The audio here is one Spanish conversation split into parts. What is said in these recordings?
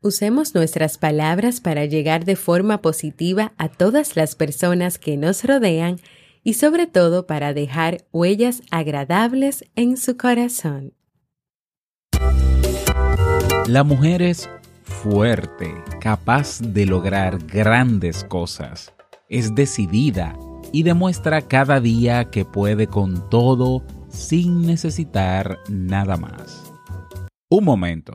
Usemos nuestras palabras para llegar de forma positiva a todas las personas que nos rodean y sobre todo para dejar huellas agradables en su corazón. La mujer es fuerte, capaz de lograr grandes cosas. Es decidida y demuestra cada día que puede con todo sin necesitar nada más. Un momento.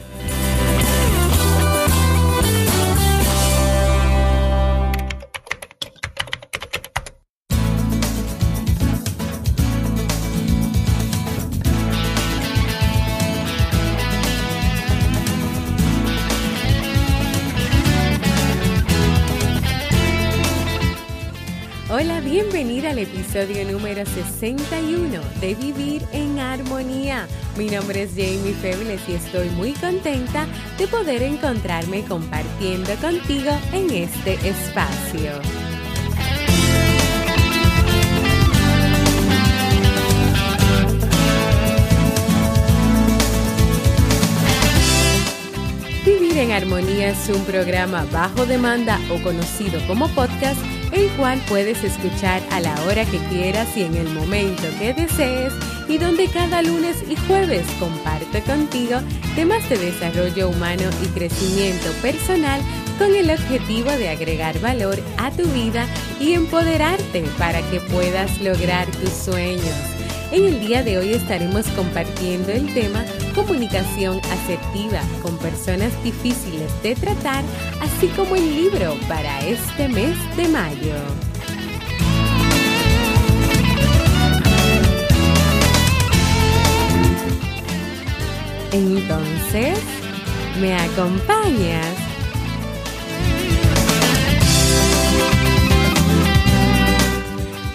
Bienvenida al episodio número 61 de Vivir en Armonía. Mi nombre es Jamie Febles y estoy muy contenta de poder encontrarme compartiendo contigo en este espacio. Vivir en Armonía es un programa bajo demanda o conocido como podcast el cual puedes escuchar a la hora que quieras y en el momento que desees y donde cada lunes y jueves comparto contigo temas de desarrollo humano y crecimiento personal con el objetivo de agregar valor a tu vida y empoderarte para que puedas lograr tus sueños. En el día de hoy estaremos compartiendo el tema comunicación asertiva con personas difíciles de tratar, así como el libro para este mes de mayo. Entonces, ¿me acompañas?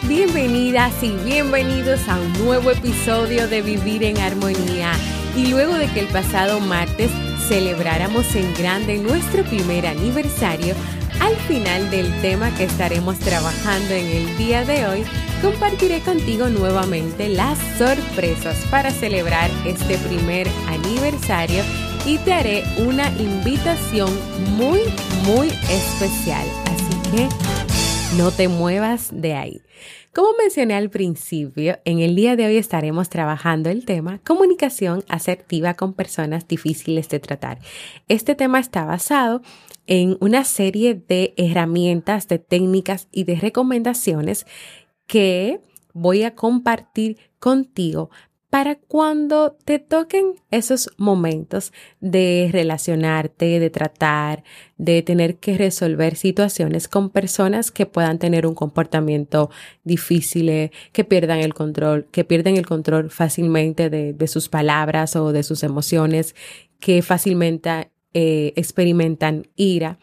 Bienvenidas y bienvenidos a un nuevo episodio de Vivir en Armonía. Y luego de que el pasado martes celebráramos en grande nuestro primer aniversario, al final del tema que estaremos trabajando en el día de hoy, compartiré contigo nuevamente las sorpresas para celebrar este primer aniversario y te haré una invitación muy, muy especial. Así que no te muevas de ahí. Como mencioné al principio, en el día de hoy estaremos trabajando el tema comunicación asertiva con personas difíciles de tratar. Este tema está basado en una serie de herramientas, de técnicas y de recomendaciones que voy a compartir contigo para cuando te toquen esos momentos de relacionarte, de tratar, de tener que resolver situaciones con personas que puedan tener un comportamiento difícil, que pierdan el control, que pierden el control fácilmente de, sus palabras o de sus emociones, que fácilmente eh, experimentan ira.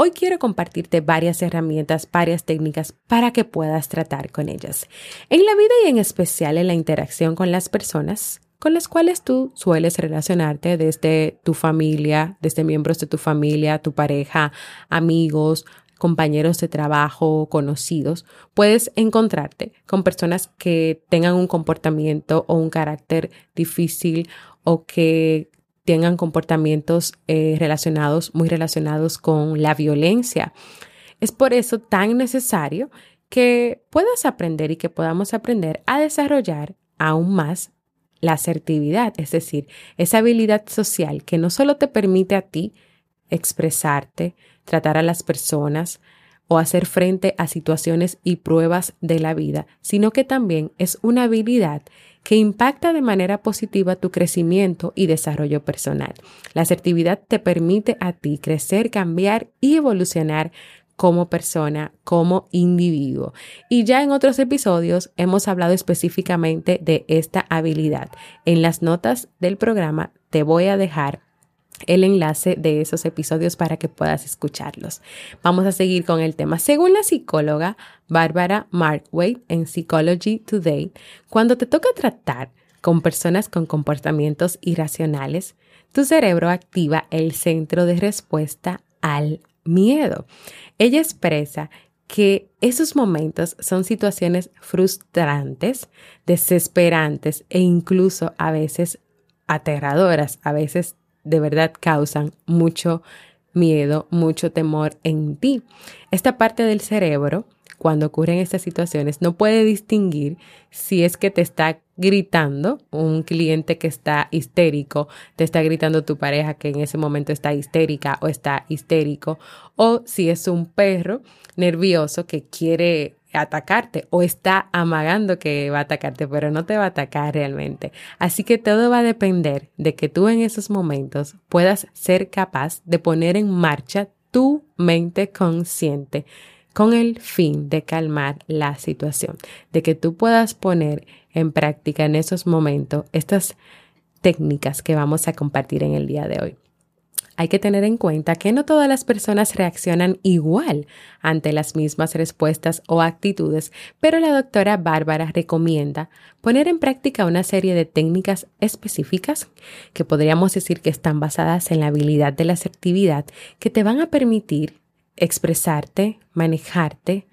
Hoy quiero compartirte varias herramientas, varias técnicas para que puedas tratar con ellas. En la vida y en especial en la interacción con las personas con las cuales tú sueles relacionarte desde tu familia, desde miembros de tu familia, tu pareja, amigos, compañeros de trabajo, conocidos, puedes encontrarte con personas que tengan un comportamiento o un carácter difícil o que tengan comportamientos eh, relacionados, muy relacionados con la violencia. Es por eso tan necesario que puedas aprender y que podamos aprender a desarrollar aún más la asertividad, es decir, esa habilidad social que no solo te permite a ti expresarte, tratar a las personas o hacer frente a situaciones y pruebas de la vida, sino que también es una habilidad que impacta de manera positiva tu crecimiento y desarrollo personal. La asertividad te permite a ti crecer, cambiar y evolucionar como persona, como individuo. Y ya en otros episodios hemos hablado específicamente de esta habilidad. En las notas del programa te voy a dejar el enlace de esos episodios para que puedas escucharlos. Vamos a seguir con el tema. Según la psicóloga Barbara Markway en Psychology Today, cuando te toca tratar con personas con comportamientos irracionales, tu cerebro activa el centro de respuesta al miedo. Ella expresa que esos momentos son situaciones frustrantes, desesperantes e incluso a veces aterradoras, a veces de verdad causan mucho miedo, mucho temor en ti. Esta parte del cerebro, cuando ocurren estas situaciones, no puede distinguir si es que te está gritando un cliente que está histérico, te está gritando tu pareja que en ese momento está histérica o está histérico, o si es un perro nervioso que quiere atacarte o está amagando que va a atacarte, pero no te va a atacar realmente. Así que todo va a depender de que tú en esos momentos puedas ser capaz de poner en marcha tu mente consciente con el fin de calmar la situación, de que tú puedas poner en práctica en esos momentos estas técnicas que vamos a compartir en el día de hoy. Hay que tener en cuenta que no todas las personas reaccionan igual ante las mismas respuestas o actitudes, pero la doctora Bárbara recomienda poner en práctica una serie de técnicas específicas que podríamos decir que están basadas en la habilidad de la asertividad que te van a permitir expresarte, manejarte,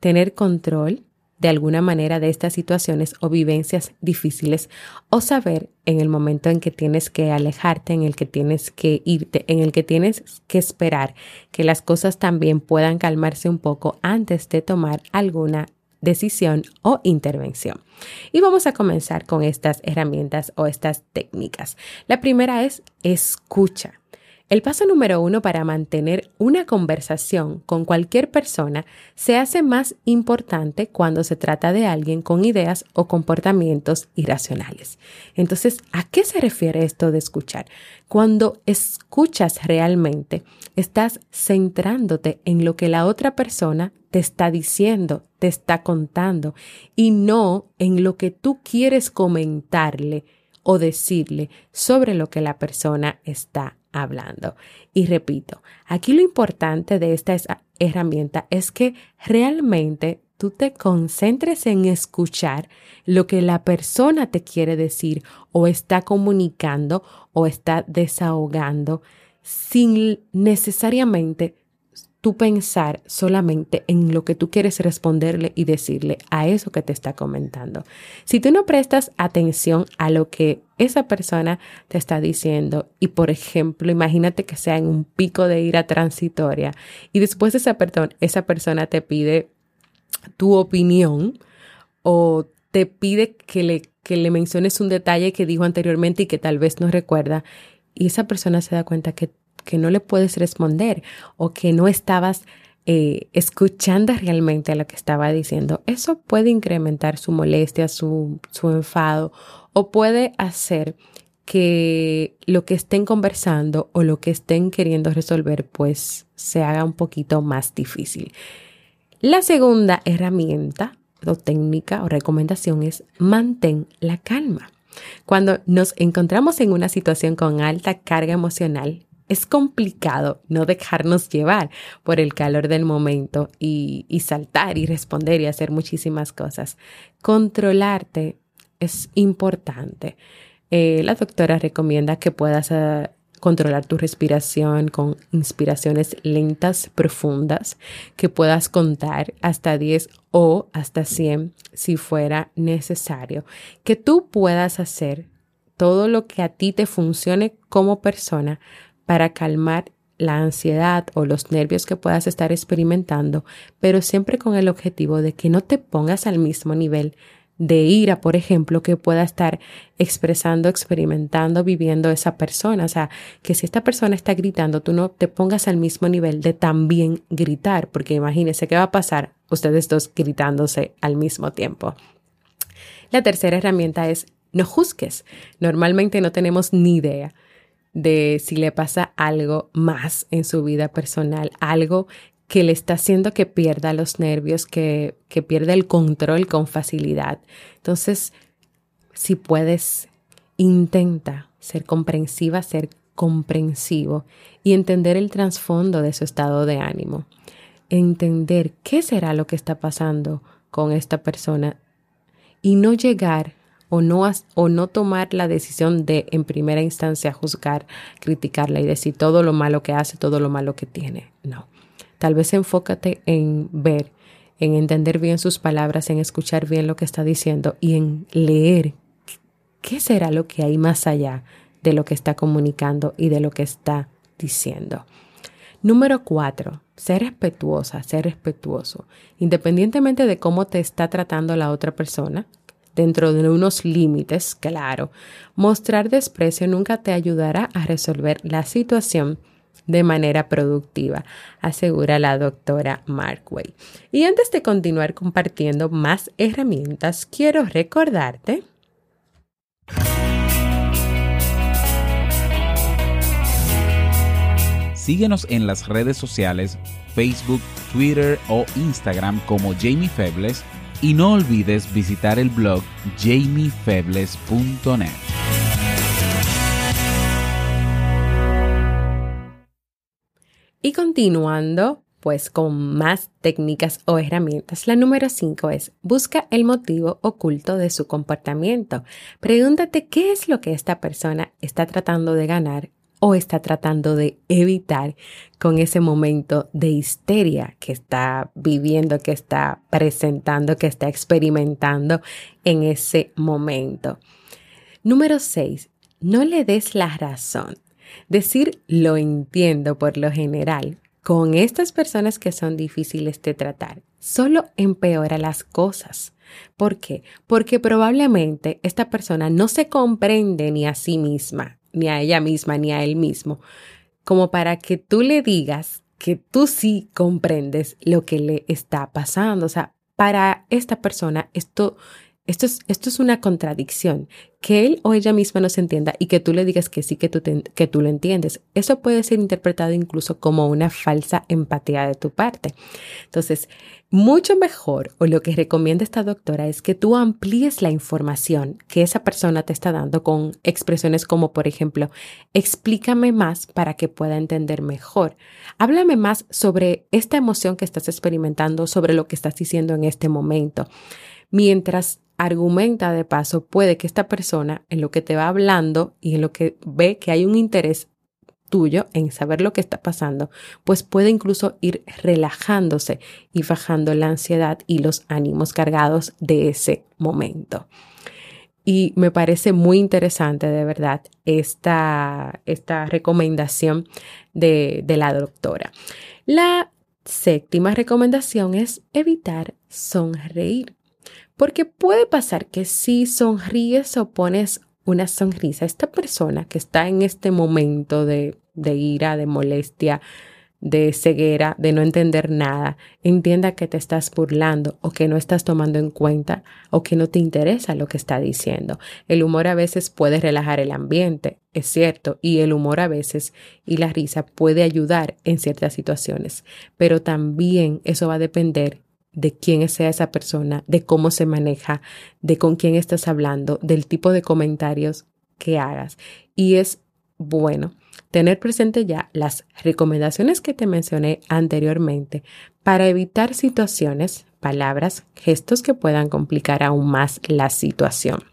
tener control de alguna manera de estas situaciones o vivencias difíciles o saber en el momento en que tienes que alejarte, en el que tienes que irte, en el que tienes que esperar que las cosas también puedan calmarse un poco antes de tomar alguna decisión o intervención. Y vamos a comenzar con estas herramientas o estas técnicas. La primera es escucha. El paso número uno para mantener una conversación con cualquier persona se hace más importante cuando se trata de alguien con ideas o comportamientos irracionales. Entonces, ¿a qué se refiere esto de escuchar? Cuando escuchas realmente, estás centrándote en lo que la otra persona te está diciendo, te está contando, y no en lo que tú quieres comentarle o decirle sobre lo que la persona está hablando. Y repito, aquí lo importante de esta herramienta es que realmente tú te concentres en escuchar lo que la persona te quiere decir o está comunicando o está desahogando sin necesariamente tú pensar solamente en lo que tú quieres responderle y decirle a eso que te está comentando. Si tú no prestas atención a lo que esa persona te está diciendo y por ejemplo, imagínate que sea en un pico de ira transitoria y después esa, esa persona te pide tu opinión o te pide que le, que le menciones un detalle que dijo anteriormente y que tal vez no recuerda y esa persona se da cuenta que que no le puedes responder o que no estabas eh, escuchando realmente lo que estaba diciendo, eso puede incrementar su molestia, su, su enfado o puede hacer que lo que estén conversando o lo que estén queriendo resolver pues se haga un poquito más difícil. La segunda herramienta o técnica o recomendación es mantén la calma. Cuando nos encontramos en una situación con alta carga emocional, es complicado no dejarnos llevar por el calor del momento y, saltar y responder y hacer muchísimas cosas. Controlarte es importante. Eh, la doctora recomienda que puedas eh, controlar tu respiración con inspiraciones lentas, profundas, que puedas contar hasta 10 o hasta 100 si fuera necesario, que tú puedas hacer todo lo que a ti te funcione como persona para calmar la ansiedad o los nervios que puedas estar experimentando, pero siempre con el objetivo de que no te pongas al mismo nivel de ira, por ejemplo, que pueda estar expresando, experimentando, viviendo esa persona. O sea, que si esta persona está gritando, tú no te pongas al mismo nivel de también gritar, porque imagínese qué va a pasar ustedes dos gritándose al mismo tiempo. La tercera herramienta es no juzgues. Normalmente no tenemos ni idea de si le pasa algo más en su vida personal, algo que le está haciendo que pierda los nervios, que, que pierda el control con facilidad. Entonces, si puedes, intenta ser comprensiva, ser comprensivo y entender el trasfondo de su estado de ánimo. Entender qué será lo que está pasando con esta persona y no llegar o no, o no tomar la decisión de en primera instancia juzgar, criticarla y decir todo lo malo que hace, todo lo malo que tiene. No. Tal vez enfócate en ver, en entender bien sus palabras, en escuchar bien lo que está diciendo y en leer qué será lo que hay más allá de lo que está comunicando y de lo que está diciendo. Número cuatro, ser respetuosa, ser respetuoso. Independientemente de cómo te está tratando la otra persona, dentro de unos límites, claro, mostrar desprecio nunca te ayudará a resolver la situación de manera productiva, asegura la doctora Markway. Y antes de continuar compartiendo más herramientas, quiero recordarte Síguenos en las redes sociales, Facebook, Twitter o Instagram como Jamie Febles y no olvides visitar el blog jamiefebles.net. Y continuando, pues con más técnicas o herramientas. La número 5 es busca el motivo oculto de su comportamiento. Pregúntate qué es lo que esta persona está tratando de ganar o está tratando de evitar con ese momento de histeria que está viviendo, que está presentando, que está experimentando en ese momento. Número 6. No le des la razón. Decir lo entiendo por lo general con estas personas que son difíciles de tratar solo empeora las cosas. ¿Por qué? Porque probablemente esta persona no se comprende ni a sí misma ni a ella misma, ni a él mismo, como para que tú le digas que tú sí comprendes lo que le está pasando. O sea, para esta persona esto esto es, esto es, una contradicción, que él o ella misma no se entienda y que tú le digas que sí, que tú, que tú lo entiendes. Eso puede ser interpretado incluso como una falsa empatía de tu parte. Entonces, mucho mejor, o lo que recomienda esta doctora, es que tú amplíes la información que esa persona te está dando con expresiones como, por ejemplo, explícame más para que pueda entender mejor. Háblame más sobre esta emoción que estás experimentando, sobre lo que estás diciendo en este momento. Mientras argumenta de paso, puede que esta persona en lo que te va hablando y en lo que ve que hay un interés tuyo en saber lo que está pasando, pues puede incluso ir relajándose y bajando la ansiedad y los ánimos cargados de ese momento. Y me parece muy interesante, de verdad, esta, esta recomendación de, de la doctora. La séptima recomendación es evitar sonreír. Porque puede pasar que si sonríes o pones una sonrisa, esta persona que está en este momento de, de ira, de molestia, de ceguera, de no entender nada, entienda que te estás burlando o que no estás tomando en cuenta o que no te interesa lo que está diciendo. El humor a veces puede relajar el ambiente, es cierto, y el humor a veces y la risa puede ayudar en ciertas situaciones, pero también eso va a depender de quién sea esa persona, de cómo se maneja, de con quién estás hablando, del tipo de comentarios que hagas. Y es bueno tener presente ya las recomendaciones que te mencioné anteriormente para evitar situaciones, palabras, gestos que puedan complicar aún más la situación.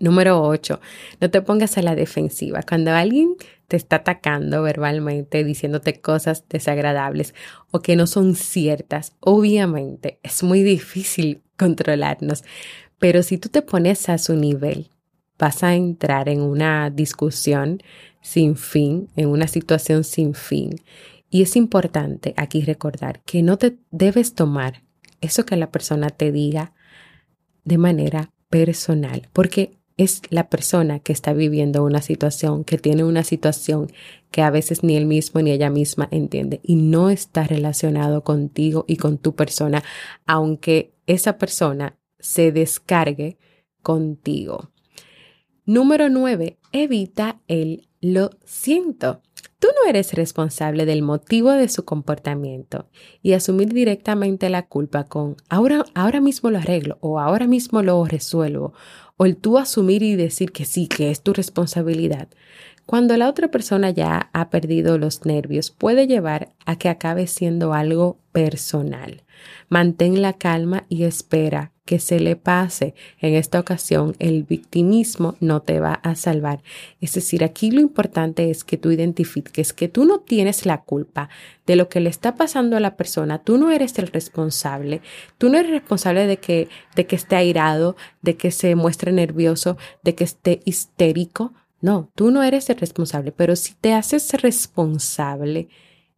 Número 8. No te pongas a la defensiva. Cuando alguien te está atacando verbalmente, diciéndote cosas desagradables o que no son ciertas, obviamente es muy difícil controlarnos. Pero si tú te pones a su nivel, vas a entrar en una discusión sin fin, en una situación sin fin. Y es importante aquí recordar que no te debes tomar eso que la persona te diga de manera personal, porque es la persona que está viviendo una situación, que tiene una situación que a veces ni él mismo ni ella misma entiende y no está relacionado contigo y con tu persona, aunque esa persona se descargue contigo. Número nueve, evita el lo siento. Tú no eres responsable del motivo de su comportamiento y asumir directamente la culpa con ahora, ahora mismo lo arreglo o ahora mismo lo resuelvo o el tú asumir y decir que sí, que es tu responsabilidad. Cuando la otra persona ya ha perdido los nervios, puede llevar a que acabe siendo algo personal. Mantén la calma y espera que se le pase. En esta ocasión, el victimismo no te va a salvar. Es decir, aquí lo importante es que tú identifiques que tú no tienes la culpa de lo que le está pasando a la persona. Tú no eres el responsable. Tú no eres responsable de que, de que esté airado, de que se muestre nervioso, de que esté histérico. No, tú no eres el responsable, pero si te haces responsable,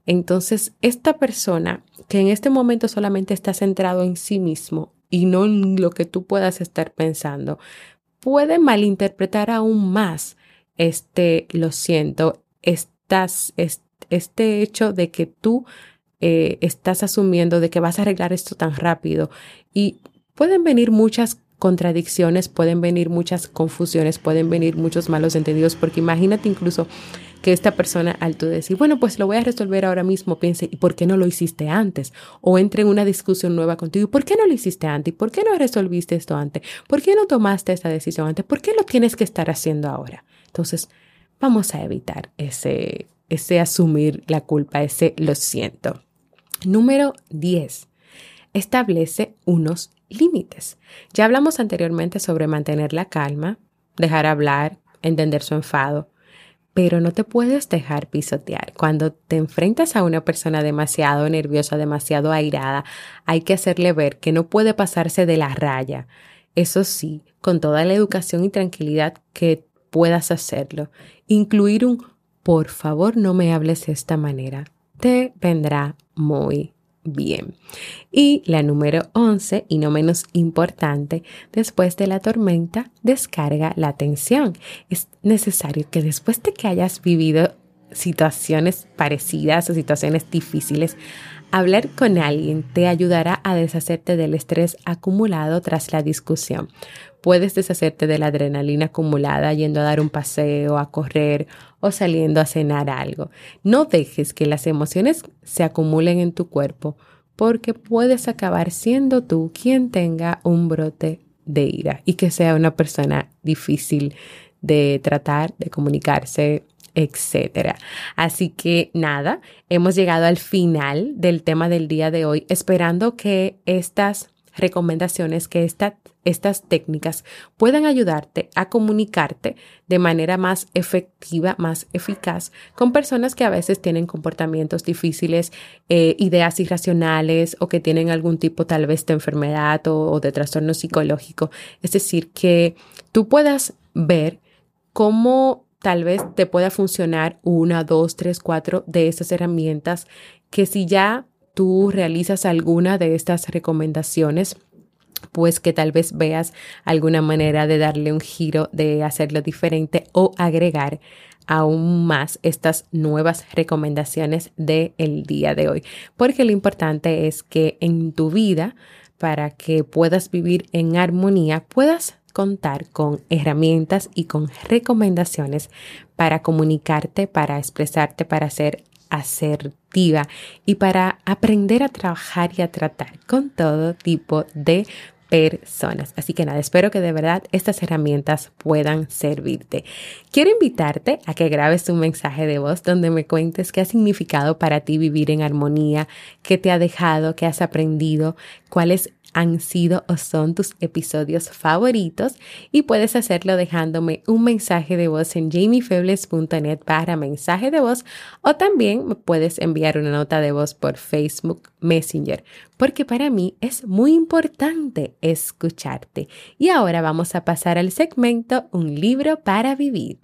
entonces esta persona que en este momento solamente está centrado en sí mismo y no en lo que tú puedas estar pensando, puede malinterpretar aún más este, lo siento, estás, este hecho de que tú eh, estás asumiendo de que vas a arreglar esto tan rápido y pueden venir muchas contradicciones, pueden venir muchas confusiones, pueden venir muchos malos entendidos, porque imagínate incluso que esta persona al tú decir, bueno, pues lo voy a resolver ahora mismo, piense, ¿y por qué no lo hiciste antes? O entre en una discusión nueva contigo, ¿y por qué no lo hiciste antes? ¿Y por qué no resolviste esto antes? ¿Por qué no tomaste esta decisión antes? ¿Por qué lo tienes que estar haciendo ahora? Entonces, vamos a evitar ese, ese asumir la culpa, ese lo siento. Número 10. Establece unos límites. Ya hablamos anteriormente sobre mantener la calma, dejar hablar, entender su enfado, pero no te puedes dejar pisotear. Cuando te enfrentas a una persona demasiado nerviosa, demasiado airada, hay que hacerle ver que no puede pasarse de la raya. Eso sí, con toda la educación y tranquilidad que puedas hacerlo. Incluir un por favor no me hables de esta manera. Te vendrá muy bien. Y la número 11, y no menos importante, después de la tormenta, descarga la tensión. Es necesario que después de que hayas vivido situaciones parecidas o situaciones difíciles, hablar con alguien te ayudará a deshacerte del estrés acumulado tras la discusión. Puedes deshacerte de la adrenalina acumulada yendo a dar un paseo, a correr o saliendo a cenar algo. No dejes que las emociones se acumulen en tu cuerpo porque puedes acabar siendo tú quien tenga un brote de ira y que sea una persona difícil de tratar, de comunicarse, etcétera. Así que nada, hemos llegado al final del tema del día de hoy, esperando que estas recomendaciones, que estas técnicas puedan ayudarte a comunicarte de manera más efectiva, más eficaz con personas que a veces tienen comportamientos difíciles, eh, ideas irracionales o que tienen algún tipo tal vez de enfermedad o, o de trastorno psicológico. Es decir, que tú puedas ver cómo tal vez te pueda funcionar una, dos, tres, cuatro de estas herramientas que si ya tú realizas alguna de estas recomendaciones, pues que tal vez veas alguna manera de darle un giro, de hacerlo diferente o agregar aún más estas nuevas recomendaciones del el día de hoy. Porque lo importante es que en tu vida, para que puedas vivir en armonía, puedas contar con herramientas y con recomendaciones para comunicarte, para expresarte, para ser asertiva y para aprender a trabajar y a tratar con todo tipo de personas. Así que nada, espero que de verdad estas herramientas puedan servirte. Quiero invitarte a que grabes un mensaje de voz donde me cuentes qué ha significado para ti vivir en armonía, qué te ha dejado, qué has aprendido, cuáles han sido o son tus episodios favoritos y puedes hacerlo dejándome un mensaje de voz en jamiefebles.net para mensaje de voz o también puedes enviar una nota de voz por Facebook Messenger porque para mí es muy importante escucharte. Y ahora vamos a pasar al segmento Un libro para vivir.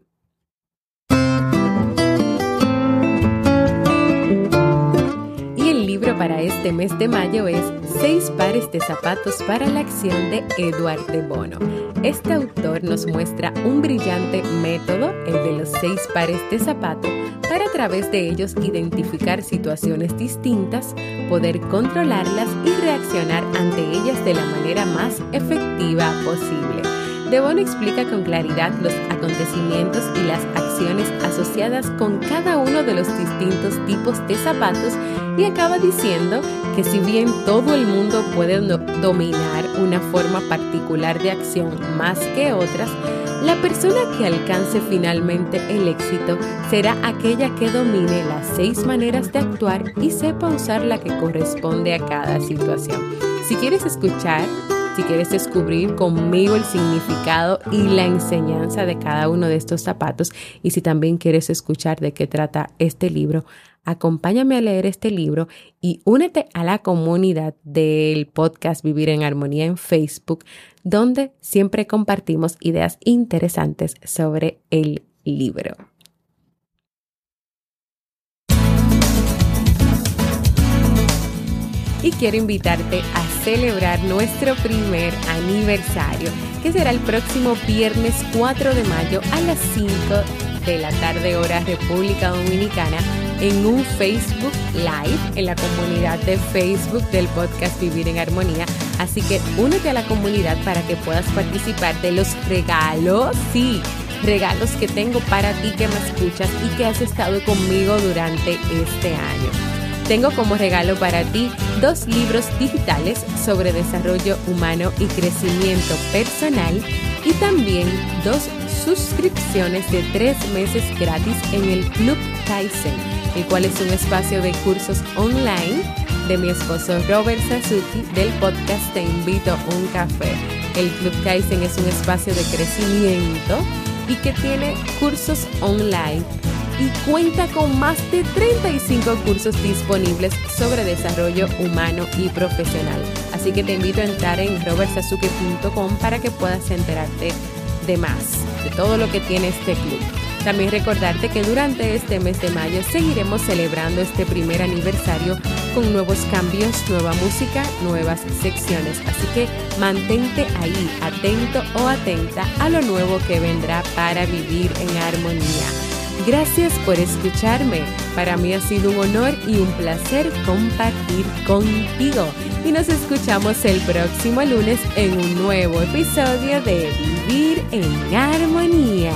para este mes de mayo es Seis pares de zapatos para la acción de Eduard de Bono. Este autor nos muestra un brillante método, el de los seis pares de zapatos, para a través de ellos identificar situaciones distintas, poder controlarlas y reaccionar ante ellas de la manera más efectiva posible. Devon explica con claridad los acontecimientos y las acciones asociadas con cada uno de los distintos tipos de zapatos y acaba diciendo que si bien todo el mundo puede dominar una forma particular de acción más que otras, la persona que alcance finalmente el éxito será aquella que domine las seis maneras de actuar y sepa usar la que corresponde a cada situación. Si quieres escuchar si quieres descubrir conmigo el significado y la enseñanza de cada uno de estos zapatos y si también quieres escuchar de qué trata este libro, acompáñame a leer este libro y únete a la comunidad del podcast Vivir en Armonía en Facebook, donde siempre compartimos ideas interesantes sobre el libro. Y quiero invitarte a celebrar nuestro primer aniversario, que será el próximo viernes 4 de mayo a las 5 de la tarde hora República Dominicana en un Facebook Live en la comunidad de Facebook del podcast Vivir en Armonía. Así que únete a la comunidad para que puedas participar de los regalos, sí, regalos que tengo para ti que me escuchas y que has estado conmigo durante este año. Tengo como regalo para ti dos libros digitales sobre desarrollo humano y crecimiento personal y también dos suscripciones de tres meses gratis en el Club Kaizen, el cual es un espacio de cursos online de mi esposo Robert Sasuki del podcast Te invito a un café. El Club Kaizen es un espacio de crecimiento y que tiene cursos online y cuenta con más de 35 cursos disponibles sobre desarrollo humano y profesional. Así que te invito a entrar en robertsazuke.com para que puedas enterarte de más, de todo lo que tiene este club. También recordarte que durante este mes de mayo seguiremos celebrando este primer aniversario con nuevos cambios, nueva música, nuevas secciones. Así que mantente ahí, atento o atenta a lo nuevo que vendrá para vivir en armonía. Gracias por escucharme. Para mí ha sido un honor y un placer compartir contigo. Y nos escuchamos el próximo lunes en un nuevo episodio de Vivir en Armonía.